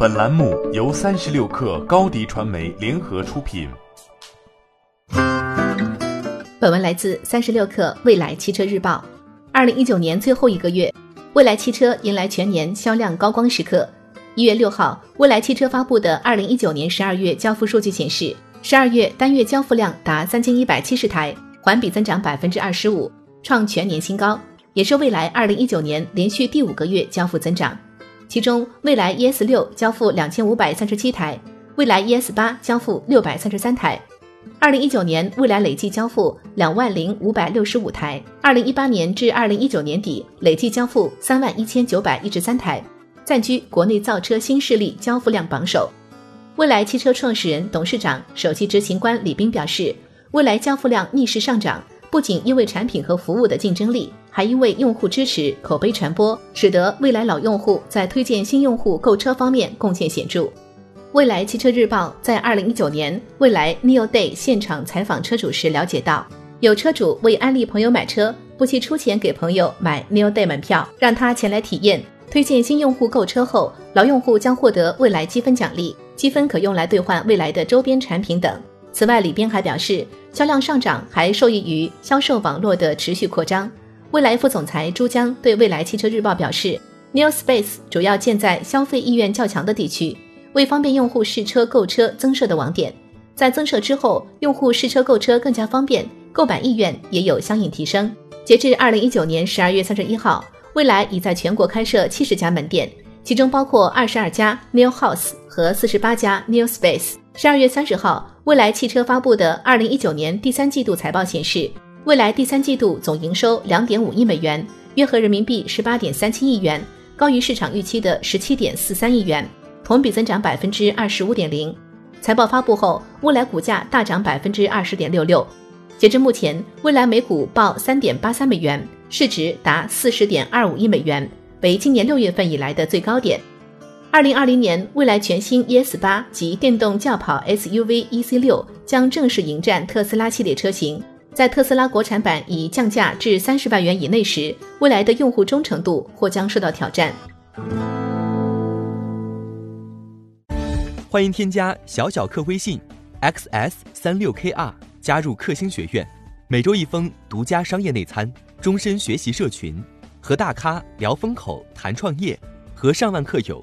本栏目由三十六氪高低传媒联合出品。本文来自三十六氪未来汽车日报。二零一九年最后一个月，未来汽车迎来全年销量高光时刻。一月六号，未来汽车发布的二零一九年十二月交付数据显示，十二月单月交付量达三千一百七十台，环比增长百分之二十五，创全年新高。也是未来二零一九年连续第五个月交付增长，其中蔚来 ES 六交付两千五百三十七台，蔚来 ES 八交付六百三十三台。二零一九年蔚来累计交付两万零五百六十五台，二零一八年至二零一九年底累计交付三万一千九百一十三台，暂居国内造车新势力交付量榜首。蔚来汽车创始人、董事长、首席执行官李斌表示，蔚来交付量逆势上涨。不仅因为产品和服务的竞争力，还因为用户支持、口碑传播，使得未来老用户在推荐新用户购车方面贡献显著。未来汽车日报在二零一九年未来 Neo Day 现场采访车主时了解到，有车主为安利朋友买车，不惜出钱给朋友买 Neo Day 门票，让他前来体验。推荐新用户购车后，老用户将获得未来积分奖励，积分可用来兑换未来的周边产品等。此外，李斌还表示，销量上涨还受益于销售网络的持续扩张。未来副总裁朱江对未来汽车日报表示，New Space 主要建在消费意愿较强的地区，为方便用户试车购车增设的网点。在增设之后，用户试车购车更加方便，购买意愿也有相应提升。截至二零一九年十二月三十一号，未来已在全国开设七十家门店，其中包括二十二家 New House 和四十八家 New Space。十二月三十号，蔚来汽车发布的二零一九年第三季度财报显示，蔚来第三季度总营收两点五亿美元，约合人民币十八点三七亿元，高于市场预期的十七点四三亿元，同比增长百分之二十五点零。财报发布后，蔚来股价大涨百分之二十点六六。截至目前，蔚来每股报三点八三美元，市值达四十点二五亿美元，为今年六月份以来的最高点。二零二零年，未来全新 ES 八及电动轿跑 SUV EC 六将正式迎战特斯拉系列车型。在特斯拉国产版已降价至三十万元以内时，未来的用户忠诚度或将受到挑战。欢迎添加小小客微信 xs 三六 kr 加入克星学院，每周一封独家商业内参，终身学习社群，和大咖聊风口、谈创业，和上万客友。